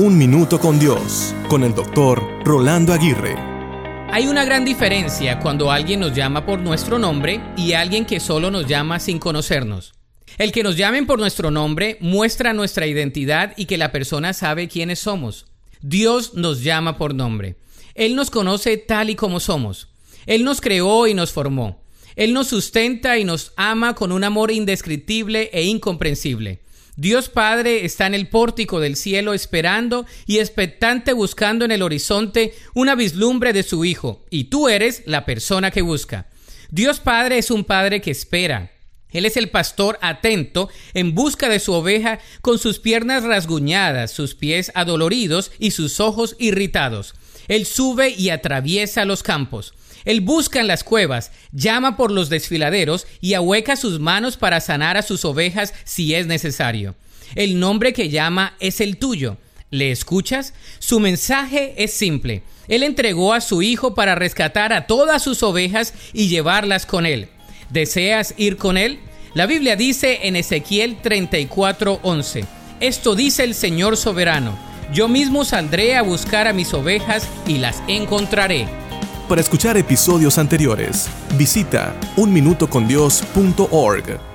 Un Minuto con Dios, con el doctor Rolando Aguirre. Hay una gran diferencia cuando alguien nos llama por nuestro nombre y alguien que solo nos llama sin conocernos. El que nos llamen por nuestro nombre muestra nuestra identidad y que la persona sabe quiénes somos. Dios nos llama por nombre. Él nos conoce tal y como somos. Él nos creó y nos formó. Él nos sustenta y nos ama con un amor indescriptible e incomprensible. Dios Padre está en el pórtico del cielo esperando y expectante buscando en el horizonte una vislumbre de su Hijo, y tú eres la persona que busca. Dios Padre es un Padre que espera. Él es el pastor atento en busca de su oveja con sus piernas rasguñadas, sus pies adoloridos y sus ojos irritados. Él sube y atraviesa los campos. Él busca en las cuevas, llama por los desfiladeros y ahueca sus manos para sanar a sus ovejas si es necesario. El nombre que llama es el tuyo. ¿Le escuchas? Su mensaje es simple. Él entregó a su Hijo para rescatar a todas sus ovejas y llevarlas con Él. ¿Deseas ir con Él? La Biblia dice en Ezequiel 34:11, Esto dice el Señor soberano, yo mismo saldré a buscar a mis ovejas y las encontraré. Para escuchar episodios anteriores, visita unminutocondios.org.